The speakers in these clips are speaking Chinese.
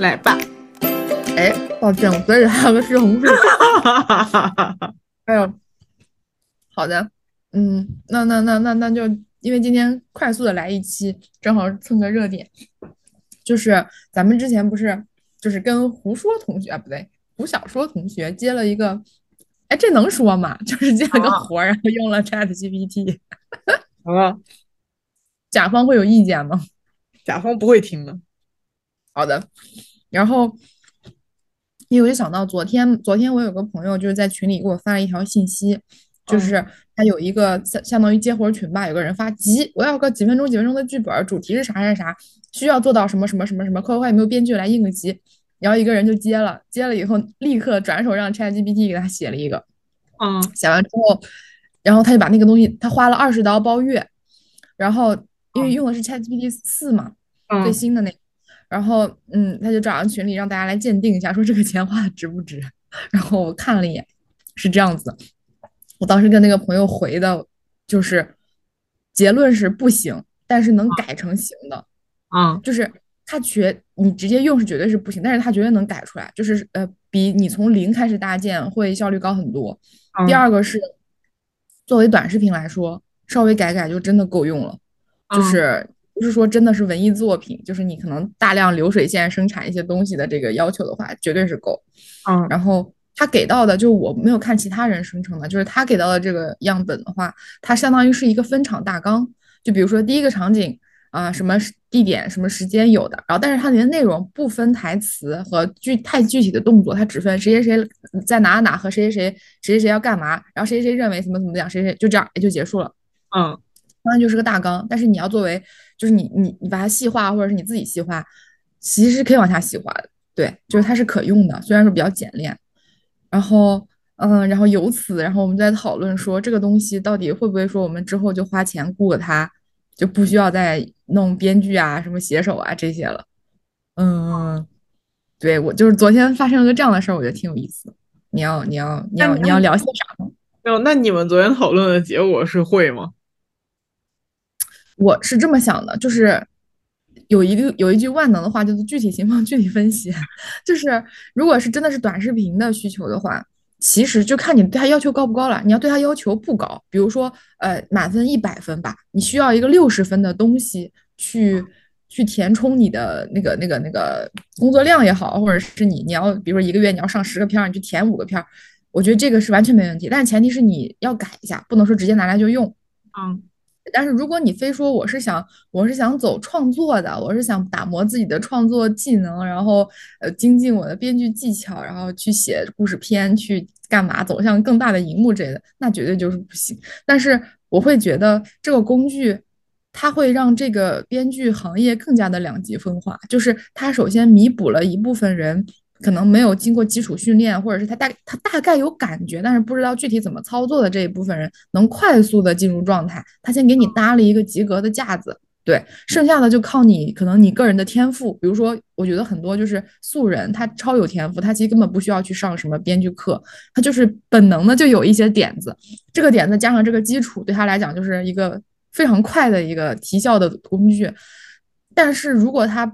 来吧。哎，抱歉，我嘴里还有个西红柿。哎呦，好的，嗯，那那那那那就因为今天快速的来一期，正好蹭个热点。就是咱们之前不是就是跟胡说同学啊，不对，胡小说同学接了一个，哎，这能说吗？就是接了个活，然后用了 Chat GPT。啊，甲方会有意见吗？甲方不会听的。好的，然后。因为我就想到昨天，昨天我有个朋友就是在群里给我发了一条信息，就是他有一个相相当于接活群吧，有个人发急，我要个几分钟几分钟的剧本，主题是啥啥啥，需要做到什么什么什么什么，快快快，有没有编剧来应个急？然后一个人就接了，接了以后立刻转手让 ChatGPT 给他写了一个，嗯，写完之后，然后他就把那个东西，他花了二十刀包月，然后因为用的是 ChatGPT 四嘛，最新的那。然后，嗯，他就找上群里让大家来鉴定一下，说这个钱花的值不值。然后我看了一眼，是这样子。我当时跟那个朋友回的，就是结论是不行，但是能改成行的。啊，就是他绝你直接用是绝对是不行，但是他绝对能改出来，就是呃，比你从零开始搭建会效率高很多。第二个是作为短视频来说，稍微改改就真的够用了，就是。不是说真的是文艺作品，就是你可能大量流水线生产一些东西的这个要求的话，绝对是够。嗯，然后他给到的，就我没有看其他人生成的，就是他给到的这个样本的话，它相当于是一个分场大纲。就比如说第一个场景啊，什么地点、什么时间有的，然后但是它里面内容不分台词和具太具体的动作，它只分谁谁谁在哪哪和谁谁谁谁谁谁要干嘛，然后谁谁谁认为怎么怎么样，谁谁就这样也就结束了。嗯。当然就是个大纲，但是你要作为，就是你你你把它细化，或者是你自己细化，其实可以往下细化的。对，就是它是可用的，虽然说比较简练。然后，嗯，然后由此，然后我们在讨论说这个东西到底会不会说我们之后就花钱雇了它，就不需要再弄编剧啊、什么写手啊这些了。嗯，对我就是昨天发生了个这样的事儿，我觉得挺有意思。你要你要你要你要聊些啥呢？没有，那你们昨天讨论的结果是会吗？我是这么想的，就是有一个有一句万能的话，就是具体情况具体分析。就是如果是真的是短视频的需求的话，其实就看你对他要求高不高了。你要对他要求不高，比如说呃满分一百分吧，你需要一个六十分的东西去去填充你的那个那个那个工作量也好，或者是你你要比如说一个月你要上十个片儿，你去填五个片儿，我觉得这个是完全没问题。但是前提是你要改一下，不能说直接拿来就用。嗯。但是如果你非说我是想我是想走创作的，我是想打磨自己的创作技能，然后呃精进我的编剧技巧，然后去写故事片，去干嘛走向更大的荧幕之类的，那绝对就是不行。但是我会觉得这个工具，它会让这个编剧行业更加的两极分化，就是它首先弥补了一部分人。可能没有经过基础训练，或者是他大他大概有感觉，但是不知道具体怎么操作的这一部分人，能快速的进入状态。他先给你搭了一个及格的架子，对，剩下的就靠你可能你个人的天赋。比如说，我觉得很多就是素人，他超有天赋，他其实根本不需要去上什么编剧课，他就是本能的就有一些点子，这个点子加上这个基础，对他来讲就是一个非常快的一个提效的工具。但是如果他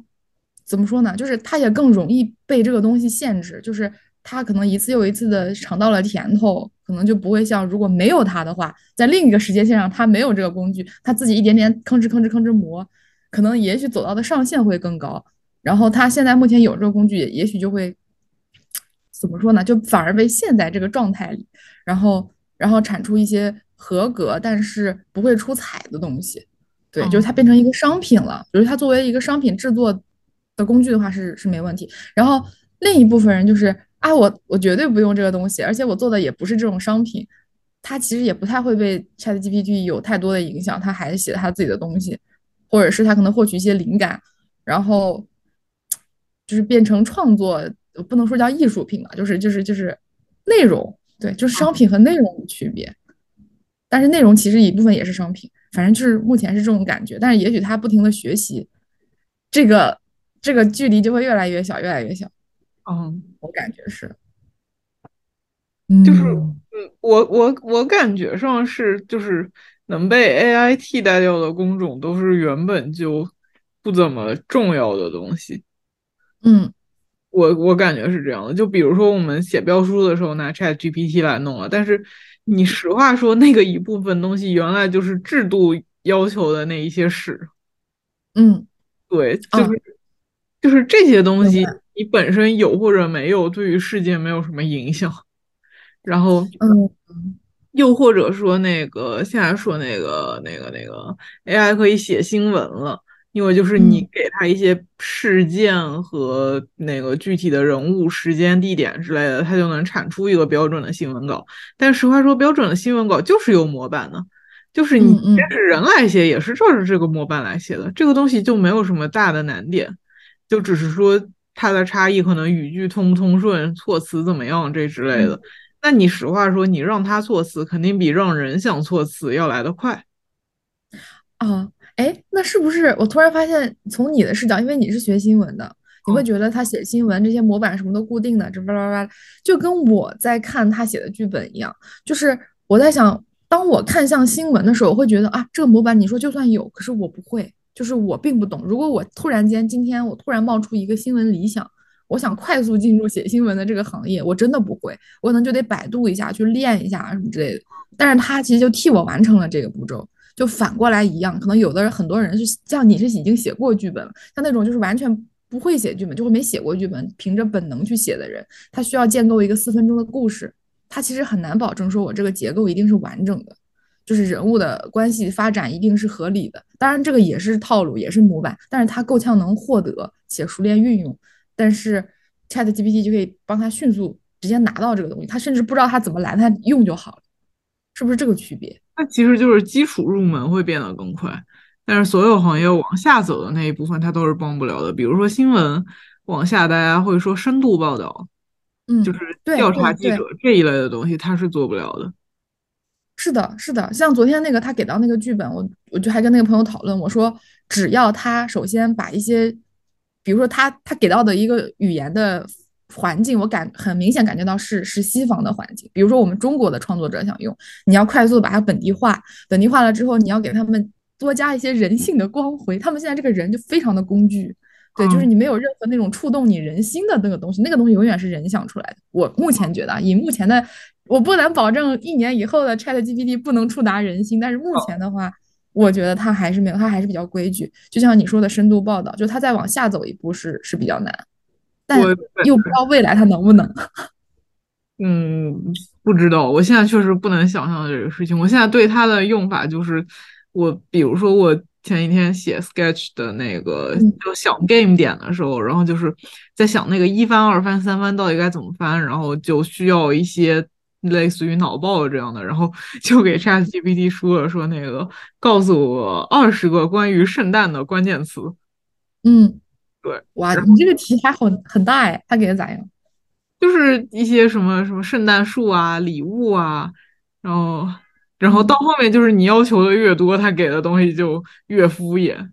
怎么说呢？就是他也更容易被这个东西限制，就是他可能一次又一次的尝到了甜头，可能就不会像如果没有他的话，在另一个时间线上他没有这个工具，他自己一点点吭哧吭哧吭哧磨，可能也许走到的上限会更高。然后他现在目前有这个工具，也许就会怎么说呢？就反而被陷在这个状态里，然后然后产出一些合格但是不会出彩的东西。对，就是它变成一个商品了。比如它作为一个商品制作。的工具的话是是没问题，然后另一部分人就是啊，我我绝对不用这个东西，而且我做的也不是这种商品，他其实也不太会被 Chat GPT 有太多的影响，他还写他自己的东西，或者是他可能获取一些灵感，然后就是变成创作，不能说叫艺术品吧，就是就是就是内容，对，就是商品和内容的区别，但是内容其实一部分也是商品，反正就是目前是这种感觉，但是也许他不停的学习这个。这个距离就会越来越小，越来越小。嗯，我感觉是，就是，嗯，我我我感觉上是，就是能被 AI 替代掉的工种，都是原本就不怎么重要的东西。嗯，我我感觉是这样的。就比如说我们写标书的时候拿 Chat GPT 来弄了，但是你实话说，那个一部分东西原来就是制度要求的那一些事。嗯，对，就是就是这些东西，你本身有或者没有，对于世界没有什么影响。然后嗯又或者说，那个现在说那个那个那个 AI 可以写新闻了，因为就是你嗯给他一些事件和那个具体的人物、时间、地点之类的，它就能产出一个标准的新闻稿。但实话说，标准的新闻稿就是有模板的，就是你嗯嗯即使人来写，也是照着这个模板来写的，这个东西就没有什么大的难点，就只是说它的差异，可能语句通不通顺、措辞怎么样这之类嗯。的。那你实话说，你让他措辞，肯定比让人想措辞要来得快。啊，哎，那是不是我突然发现，从你的视角，因为你是学新闻的，你会嗯觉得他写新闻这些模板什么都固定的，这巴拉巴拉，就跟我在看他写的剧本一样。就是我在想，当我看向新闻的时候，我会觉得啊，这个模板你说就算有，可是我不会，就是我并不懂。如果我突然间今天我突然冒出一个新闻理想，我想快速进入写新闻的这个行业，我真的不会，我可能就得百度一下，去练一下什么之类的。但是他其实就替我完成了这个步骤。就反过来一样，可能有的人很多人是像你是已经写过剧本了，像那种就是完全不会写剧本，就会没写过剧本，凭着本能去写的人，他需要建构一个四分钟的故事，他其实很难保证说我这个结构一定是完整的，就是人物的关系发展一定是合理的。当然这个也是套路，也是模板，但是他够呛能获得且熟练运用。但是 Chat GPT 就可以帮他迅速直接拿到这个东西，他甚至不知道他怎么来，他用就好了，是不是这个区别？那其实就是基础入门会变得更快，但是所有行业往下走的那一部分，它都是帮不了的。比如说新闻往下，大家会说深度报道，嗯就嗯，是对调查记者这一类的东西，它是做不了的。是的，是的。像昨天那个他给到那个剧本，我我就还跟那个朋友讨论，我说只要他首先把一些，比如说他他给到的一个语言的环境，我感很明显感觉到是是西方的环境。比如说我们中国的创作者想用，你要快速把它本地化，本地化了之后，你要给他们多加一些人性的光辉。他们现在这个人就非常的工具。对，就是嗯，你没有任何那种触动你人心的那个东西，那个东西永远是人想出来的。我目前觉得啊，以目前的，我不能保证一年以后的 Chat GPT 不能触达人心，但是目前的话，我觉得它还是没有，它还是比较规矩。就像你说的深度报道，就它再往下走一步是是比较难，但我又不知道未来它能不能。嗯不知道，我现在确实不能想象这个事情。我现在对它的用法就是，我比如说我前几天写 Sketch 的那个嗯就想 game 点的时候，然后就是在想那个一翻、二翻、三翻到底该怎么翻，然后就需要一些类似于脑爆这样的，然后 就给 ChatGPT 说了说那个告诉我二十个关于圣诞的关键词，嗯，对。哇，你这个题还很很大哎，他给的咋样？就是一些什么什么圣诞树啊、礼物啊，然后然后到嗯，后面就是你要求的越多，他给的东西就越敷衍。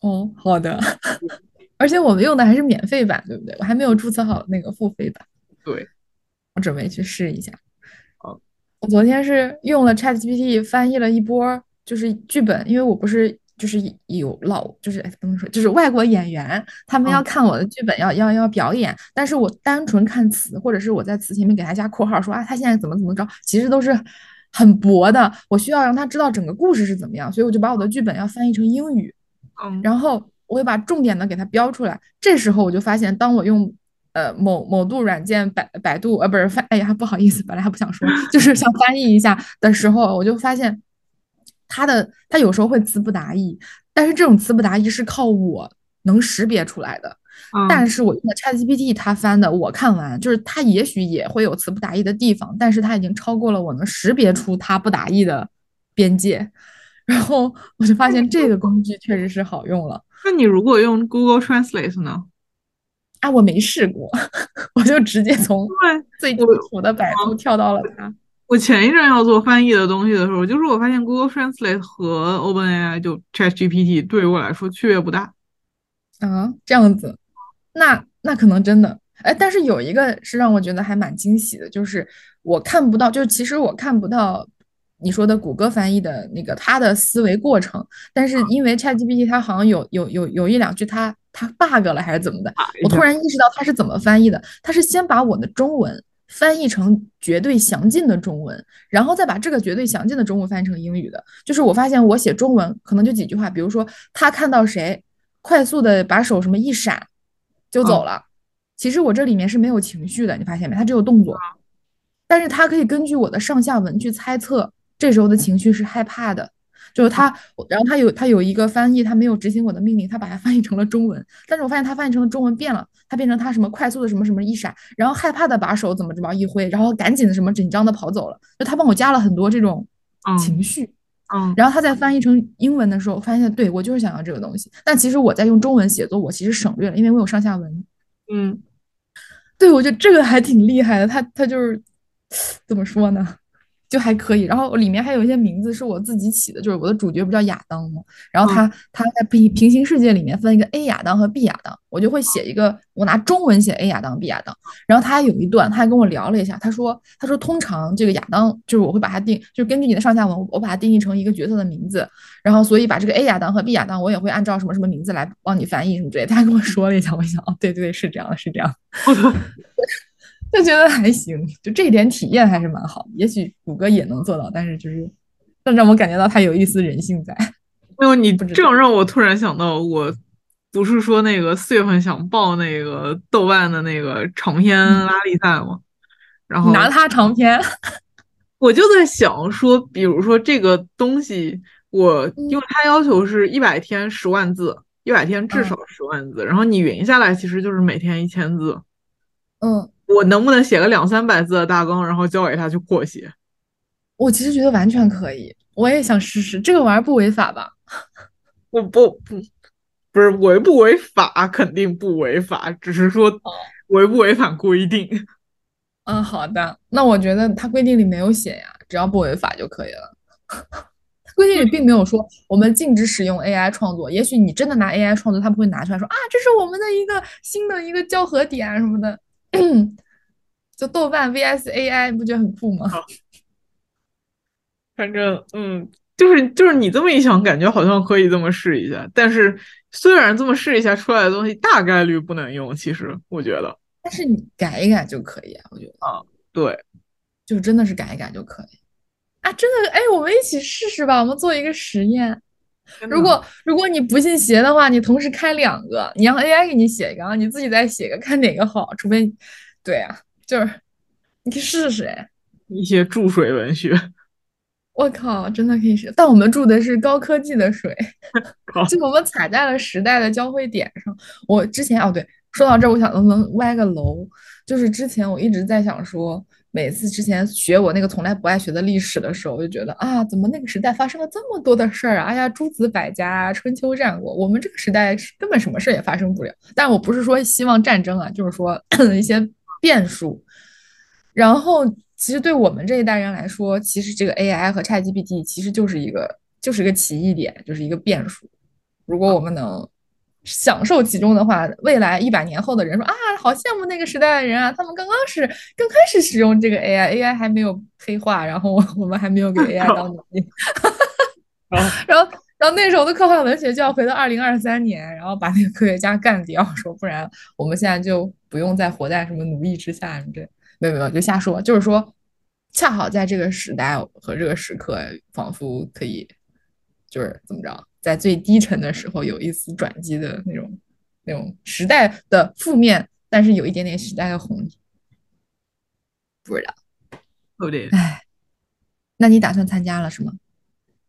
哦，好的。而且我们用的还是免费版，对不对？我还没有注册好那个付费版，对，我准备去试一下。好，我昨天是用了 ChatGPT 翻译了一波，就是剧本，因为我不是就是有老就是哎不能说就是外国演员，他们要嗯看我的剧本要要要表演，但是我单纯看词，或者是我在词前面给他加括号说啊他现在怎么怎么着，其实都是很薄的，我需要让他知道整个故事是怎么样，所以我就把我的剧本要翻译成英语，嗯然后我会把重点的给它标出来。这时候我就发现，当我用呃某某度软件百百度呃不是翻，哎呀不好意思，本来还不想说，就是想翻译一下的时候，我就发现它的它有时候会词不达意，但是这种词不达意是靠我能识别出来的。但嗯，是我用的 ChatGPT 它翻的，我看完就是它也许也会有词不达意的地方，但是它已经超过了我能识别出它不达意的边界。然后我就发现这个工具确实是好用了。那你如果用 Google Translate 呢？啊，我没试过，我就直接从对，最基我础的百度跳到了它。我前一阵要做翻译的东西的时候，就是我发现 Google Translate 和 OpenAI 就 ChatGPT 对于我来说区别不大。啊，这样子，那那可能真的，哎，但是有一个是让我觉得还蛮惊喜的，就是我看不到，就是其实我看不到你说的谷歌翻译的那个它的思维过程，但是因为 ChatGPT 它好像有有有有一两句它它 bug 了还是怎么的？我突然意识到它是怎么翻译的，它是先把我的中文翻译成绝对详尽的中文，然后再把这个绝对详尽的中文翻译成英语的。就是我发现我写中文可能就几句话，比如说他看到谁，快速的把手什么一闪就走了。其实我这里面是没有情绪的，你发现没？它只有动作，但是它可以根据我的上下文去猜测这时候的情绪是害怕的，就是他，然后他有他有一个翻译，他没有执行我的命令，他把它翻译成了中文，但是我发现他翻译成了中文变了，他变成他什么快速的什么什么一闪，然后害怕的把手怎么怎么一挥，然后赶紧的什么紧张的跑走了，就他帮我加了很多这种情绪，嗯，然后他在翻译成英文的时候，发现对我就是想要这个东西，但其实我在用中文写作，我其实省略了，因为我有上下文，嗯。对，我觉得这个还挺厉害的。他他就是怎么说呢，就还可以。然后里面还有一些名字是我自己起的，就是我的主角不叫亚当吗？然后他他在平平行世界里面分一个 A 亚当和 B 亚当，我就会写一个，我拿中文写 A 亚当 B 亚当。然后他还有一段，他还跟我聊了一下，他说他说通常这个亚当就是我会把它定，就是根据你的上下文，我把它定义成一个角色的名字。然后所以把这个 A 亚当和 B 亚当，我也会按照什么什么名字来帮你翻译什么之类。他还跟我说了一下，我想哦，对对对，是这样的，是这样。就觉得还行，就这一点体验还是蛮好。也许谷歌也能做到，但是就是，但让我感觉到它有一丝人性在。没有你 这样让我突然想到，我不是说那个四月份想报那个豆瓣的那个长篇拉力赛吗？然后拿它长篇，我就在想说，比如说这个东西，我因为它要求是一百天十万字，一百天至少十万字，然后你匀下来其实就是每天一千字。嗯，我能不能写个两三百字的大纲，然后交给他去扩写？我其实觉得完全可以，我也想试试。这个玩意儿不违法吧？不不不，不是违不违法，肯定不违法，只是说违不违反规定。嗯，好的。那我觉得他规定里没有写呀，只要不违法就可以了。规定里并没有说我们禁止使用 AI 创作。也许你真的拿 AI 创作，他不会拿出来说啊，这是我们的一个新的一个交合点什么的。就豆瓣 VS AI，不觉得很酷吗？反正，嗯，就是就是你这么一想，感觉好像可以这么试一下。但是，虽然这么试一下出来的东西大概率不能用，其实我觉得，但是你改一改就可以啊。我觉得啊，对，就真的是改一改就可以啊。真的，哎，我们一起试试吧，我们做一个实验。如果如果你不信邪的话，你同时开两个，你让 AI 给你写一个，然后你自己再写一个，看哪个好。除非，对啊，就是你可以试试哎。一些注水文学，我靠，真的可以试。但我们注的是高科技的水 就我们踩在了时代的交汇点上。我之前哦，对，说到这，我想能不能歪个楼？就是之前我一直在想说。每次之前学我那个从来不爱学的历史的时候，我就觉得啊，怎么那个时代发生了这么多的事儿啊？哎呀，诸子百家、春秋战国，我们这个时代根本什么事儿也发生不了。但我不是说希望战争啊，就是说 一些变数。然后，其实对我们这一代人来说，其实这个 AI 和 ChatGPT 其实就是一个，就是一个奇异点，就是一个变数。如果我们能。享受其中的话，未来一百年后的人说啊，好羡慕那个时代的人啊，他们刚刚是刚开始使用这个 AI，AI 还没有黑化，然后我们还没有给 AI 当奴隶，然后然后那时候的科幻文学就要回到二零二三年，然后把那个科学家干掉，说不然我们现在就不用再活在什么奴役之下什么这，没有没有就瞎说，就是说恰好在这个时代和这个时刻，仿佛可以就是怎么着。在最低沉的时候，有一丝转机的那种，那种时代的负面，但是有一点点时代的红利。不知道，有点。哎，那你打算参加了是吗？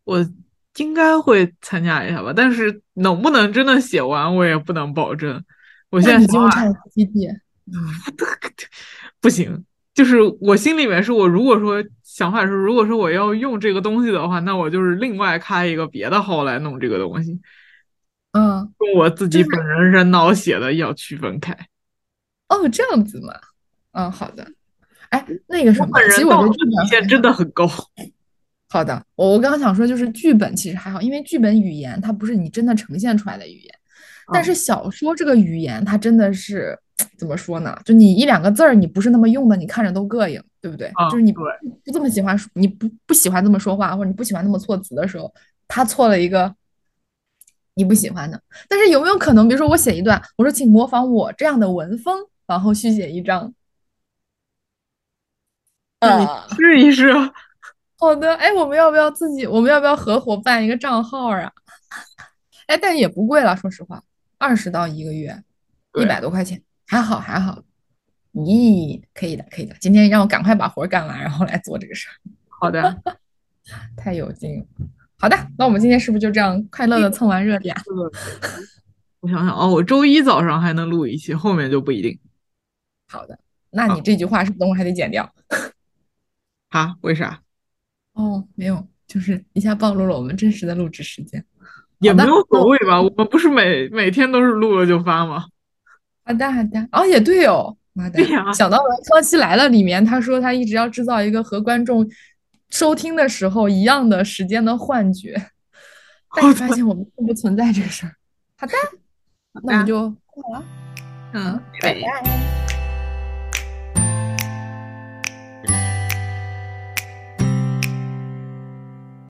我应该会参加一下吧，但是能不能真的写完，我也不能保证。我现在进入 ChatGPT，嗯，不行。就是我心里面是我如果说想法是，如果说我要用这个东西的话，那我就是另外开一个别的号来弄这个东西，嗯，跟我自己本人人脑写的要区分开。哦，这样子嘛，嗯，好的。哎，那个什么，其实我觉得底线真的很高。好的，我我刚刚想说，就是剧本其实还好，因为剧本语言它不是你真的呈现出来的语言，但是小说这个语言它真的是。怎么说呢？就你一两个字儿，你不是那么用的，你看着都膈应，对不对？就是你不不这么喜欢，你不不喜欢这么说话，或者你不喜欢那么措辞的时候，他错了一个，你不喜欢的。但是有没有可能，比如说我写一段，我说请模仿我这样的文风，然后续写一张。啊试一试。好的，哎，我们要不要自己？我们要不要合伙办一个账号啊？哎，但也不贵了，说实话，二十到一个月，一百多块钱，还好还好。咦，可以的，可以的。今天让我赶快把活干完，然后来做这个事儿。好的，太有劲了。好的，那我们今天是不是就这样快乐的蹭完热点？我想想哦，我周一早上还能录一期，后面就不一定。好的，那你这句话是不是等会还得剪掉？啊？为啥？哦，没有，就是一下暴露了我们真实的录制时间。也没有所谓吧，我们不是每每天都是录了就发吗？好的，好的。哦，也对哦。妈的，想到了《康熙来了》里面，他说他一直要制造一个和观众收听的时候一样的时间的幻觉，但是发现我们并不存在这个事儿。好的，那我们就过了。嗯，拜拜。